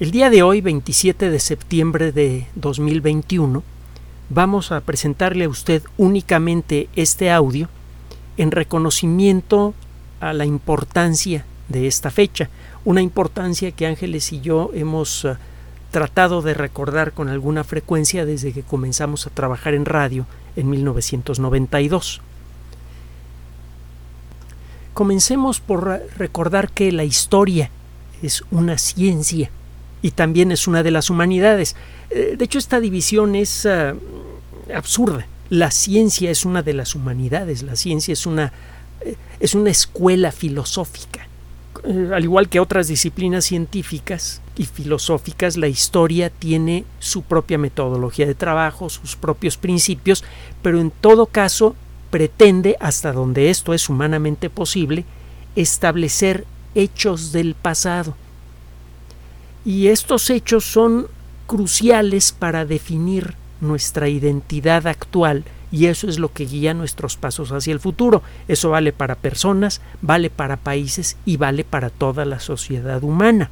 El día de hoy, 27 de septiembre de 2021, vamos a presentarle a usted únicamente este audio en reconocimiento a la importancia de esta fecha, una importancia que Ángeles y yo hemos uh, tratado de recordar con alguna frecuencia desde que comenzamos a trabajar en radio en 1992. Comencemos por recordar que la historia es una ciencia y también es una de las humanidades. Eh, de hecho, esta división es uh, absurda. La ciencia es una de las humanidades, la ciencia es una, eh, es una escuela filosófica. Eh, al igual que otras disciplinas científicas y filosóficas, la historia tiene su propia metodología de trabajo, sus propios principios, pero en todo caso pretende, hasta donde esto es humanamente posible, establecer hechos del pasado. Y estos hechos son cruciales para definir nuestra identidad actual y eso es lo que guía nuestros pasos hacia el futuro. Eso vale para personas, vale para países y vale para toda la sociedad humana.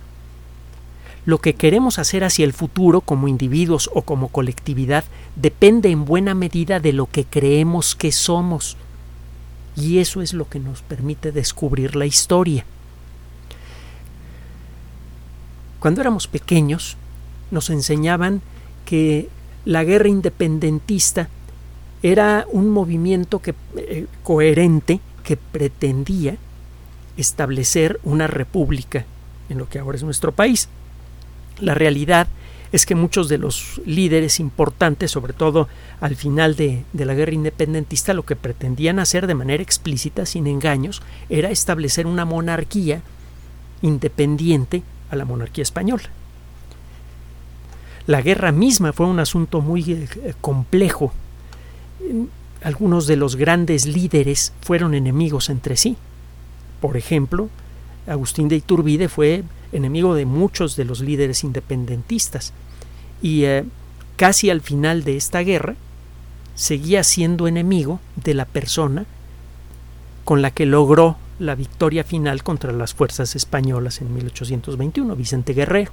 Lo que queremos hacer hacia el futuro como individuos o como colectividad depende en buena medida de lo que creemos que somos. Y eso es lo que nos permite descubrir la historia. Cuando éramos pequeños, nos enseñaban que la guerra independentista era un movimiento que, eh, coherente que pretendía establecer una república en lo que ahora es nuestro país. La realidad es que muchos de los líderes importantes, sobre todo al final de, de, la guerra independentista, lo que pretendían hacer de manera explícita, sin engaños, era establecer una monarquía independiente a la monarquía española. La guerra misma fue un asunto muy eh, complejo. Algunos de los grandes líderes fueron enemigos entre sí. Por ejemplo, Agustín de Iturbide fue enemigo de muchos de los líderes independentistas y eh, casi al final de esta guerra seguía siendo enemigo de la persona con la que logró la victoria final contra las fuerzas españolas en 1821, Vicente Guerrero.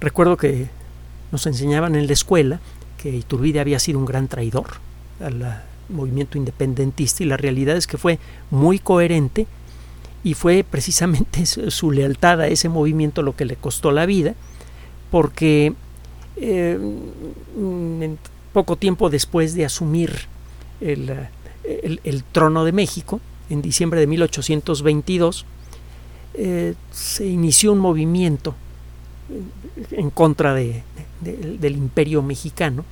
Recuerdo que nos enseñaban en la escuela que Iturbide había sido un gran traidor al movimiento independentista y la realidad es que fue muy coherente y fue precisamente su lealtad a ese movimiento lo que le costó la vida porque eh, poco tiempo después de asumir el trono de México en diciembre de 1822, eh, se inició un movimiento en contra de, del imperio mexicano.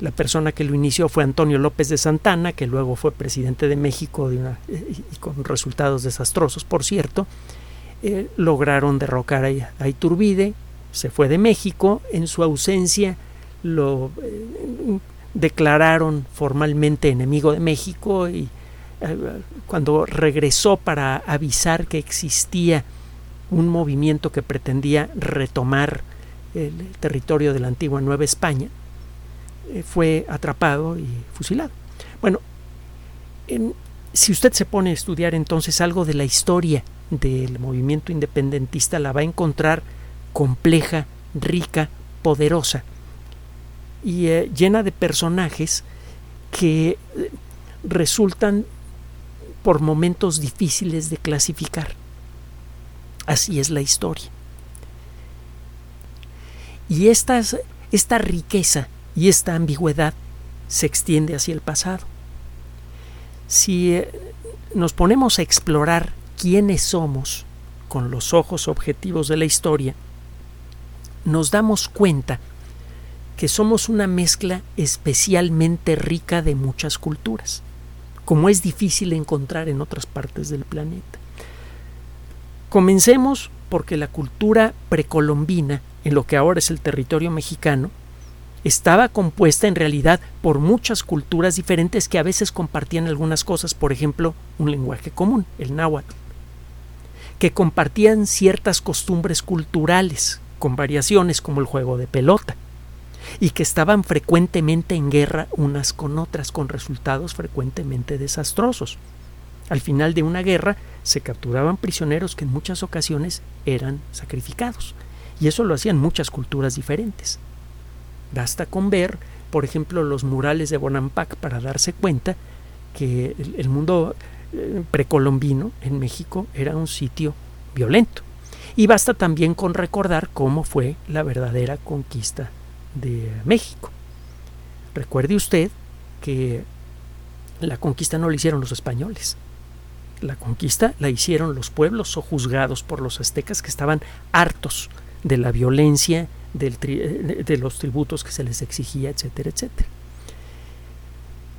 La persona que lo inició fue Antonio López de Santana, que luego fue presidente de México una, y con resultados desastrosos, por cierto. Eh, lograron derrocar a, Iturbide, se fue de México, en su ausencia lo eh, declararon formalmente enemigo de México y cuando regresó para avisar que existía un movimiento que pretendía retomar el territorio de la antigua Nueva España, eh, fue atrapado y fusilado. Bueno, si usted se pone a estudiar entonces algo de la historia del movimiento independentista, la va a encontrar compleja, rica, poderosa y eh, llena de personajes que eh, resultan por momentos difíciles de clasificar. Así es la historia. Y esta, riqueza y esta ambigüedad se extiende hacia el pasado. Si eh, nos ponemos a explorar quiénes somos con los ojos objetivos de la historia, nos damos cuenta que somos una mezcla especialmente rica de muchas culturas como es difícil encontrar en otras partes del planeta. Comencemos porque la cultura precolombina, en lo que ahora es el territorio mexicano, estaba compuesta en realidad por muchas culturas diferentes que a veces compartían algunas cosas, por ejemplo, un lenguaje común, el náhuatl, que compartían ciertas costumbres culturales, con variaciones como el juego de pelota, y que estaban frecuentemente en guerra unas con otras, con resultados frecuentemente desastrosos. Al final de una guerra se capturaban prisioneros que en muchas ocasiones eran sacrificados. Y eso lo hacían muchas culturas diferentes. Basta con ver, por ejemplo, los murales de Bonampak para darse cuenta que el, mundo eh, precolombino en México era un sitio violento. Y basta también con recordar cómo fue la verdadera conquista de México. Recuerde usted que la conquista no la hicieron los españoles. La conquista la hicieron los pueblos o juzgados por los aztecas que estaban hartos de la violencia, de los tributos que se les exigía, etcétera, etcétera.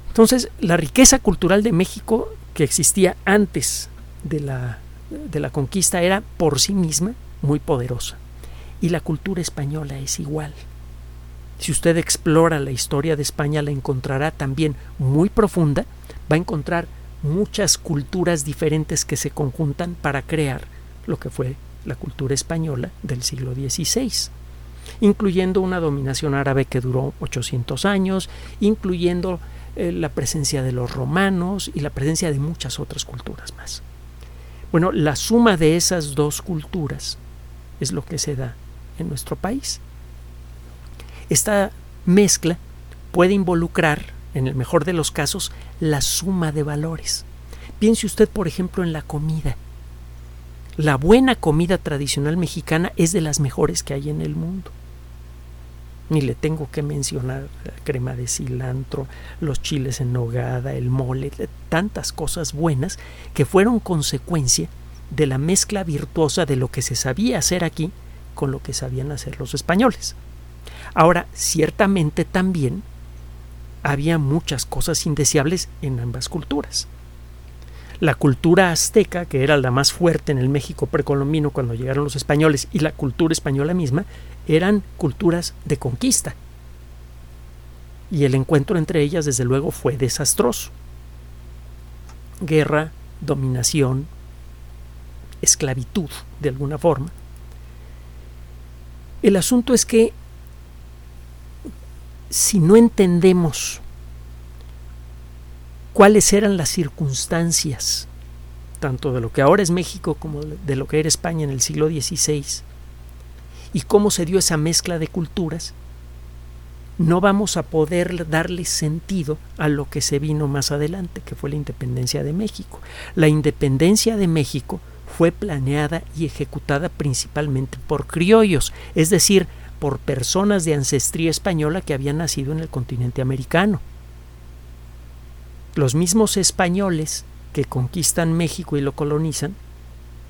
Entonces, la riqueza cultural de México que existía antes de la, de la conquista era por sí misma muy poderosa. Y la cultura española es igual. Si usted explora la historia de España, la encontrará también muy profunda. Va a encontrar muchas culturas diferentes que se conjuntan para crear lo que fue la cultura española del siglo XVI, incluyendo una dominación árabe que duró 800 años, incluyendo eh, la presencia de los romanos y la presencia de muchas otras culturas más. Bueno, la suma de esas dos culturas es lo que se da en nuestro país. Esta mezcla puede involucrar, en el mejor de los casos, la suma de valores. Piense usted, por ejemplo, en la comida. La buena comida tradicional mexicana es de las mejores que hay en el mundo. Ni le tengo que mencionar la crema de cilantro, los chiles en nogada, el mole, tantas cosas buenas que fueron consecuencia de la mezcla virtuosa de lo que se sabía hacer aquí con lo que sabían hacer los españoles. Ahora, ciertamente también había muchas cosas indeseables en ambas culturas. La cultura azteca, que era la más fuerte en el México precolombino cuando llegaron los españoles, y la cultura española misma, eran culturas de conquista. Y el encuentro entre ellas, desde luego, fue desastroso. Guerra, dominación, esclavitud, de alguna forma. El asunto es que si no entendemos cuáles eran las circunstancias, tanto de lo que ahora es México como de lo que era España en el siglo XVI, y cómo se dio esa mezcla de culturas, no vamos a poder darle sentido a lo que se vino más adelante, que fue la independencia de México. La independencia de México fue planeada y ejecutada principalmente por criollos, es decir, por personas de ancestría española que habían nacido en el continente americano. Los mismos españoles que conquistan México y lo colonizan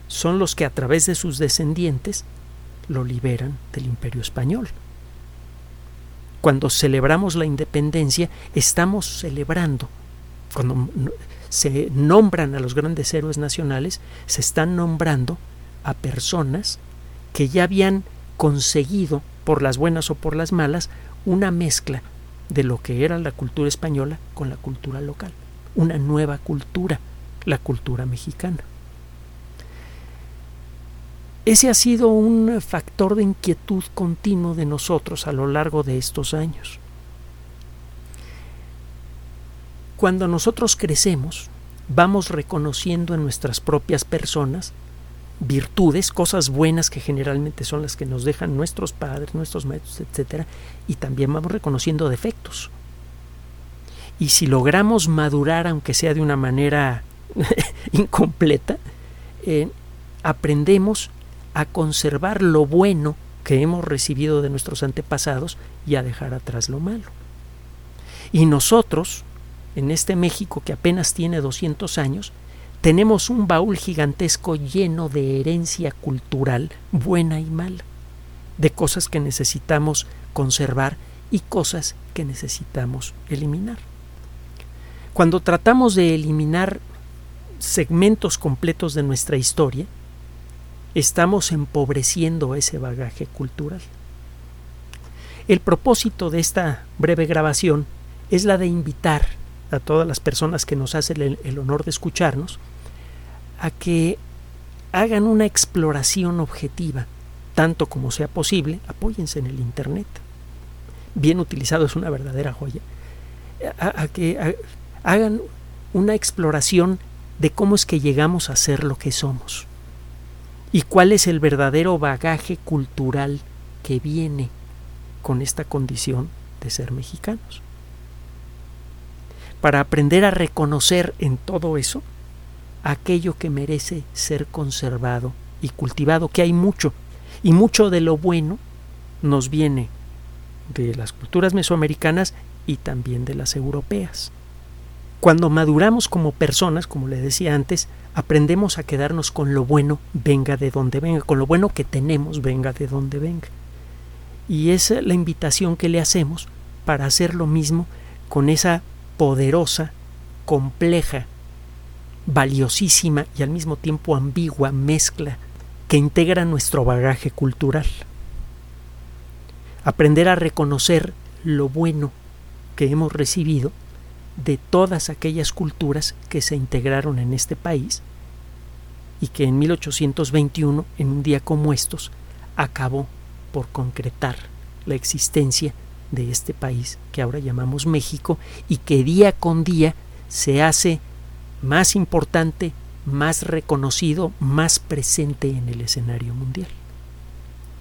son los que a través de sus descendientes lo liberan del imperio español. Cuando celebramos la independencia, estamos celebrando, cuando se nombran a los grandes héroes nacionales, se están nombrando a personas que ya habían conseguido por las buenas o por las malas, una mezcla de lo que era la cultura española con la cultura local, una nueva cultura, la cultura mexicana. Ese ha sido un factor de inquietud continuo de nosotros a lo largo de estos años. Cuando nosotros crecemos, vamos reconociendo en nuestras propias personas virtudes, cosas buenas que generalmente son las que nos dejan nuestros padres, nuestros maestros, etcétera, y también vamos reconociendo defectos. Y si logramos madurar, aunque sea de una manera incompleta, eh, aprendemos a conservar lo bueno que hemos recibido de nuestros antepasados y a dejar atrás lo malo. Y nosotros, en este México que apenas tiene 200 años, tenemos un baúl gigantesco lleno de herencia cultural buena y mala, de cosas que necesitamos conservar y cosas que necesitamos eliminar. Cuando tratamos de eliminar segmentos completos de nuestra historia, estamos empobreciendo ese bagaje cultural. El propósito de esta breve grabación es la de invitar a todas las personas que nos hacen el, honor de escucharnos a que hagan una exploración objetiva, tanto como sea posible, apóyense en el Internet. Bien utilizado es una verdadera joya. A, que hagan una exploración de cómo es que llegamos a ser lo que somos y cuál es el verdadero bagaje cultural que viene con esta condición de ser mexicanos. Para aprender a reconocer en todo eso aquello que merece ser conservado y cultivado, que hay mucho, y mucho de lo bueno nos viene de las culturas mesoamericanas y también de las europeas. Cuando maduramos como personas, como le decía antes, aprendemos a quedarnos con lo bueno, venga de donde venga, con lo bueno que tenemos, venga de donde venga. Y es la invitación que le hacemos para hacer lo mismo con esa poderosa, compleja, valiosísima y al mismo tiempo ambigua mezcla que integra nuestro bagaje cultural. Aprender a reconocer lo bueno que hemos recibido de todas aquellas culturas que se integraron en este país y que en 1821, en un día como estos, acabó por concretar la existencia de este país que ahora llamamos México y que día con día se hace más importante, más reconocido, más presente en el escenario mundial.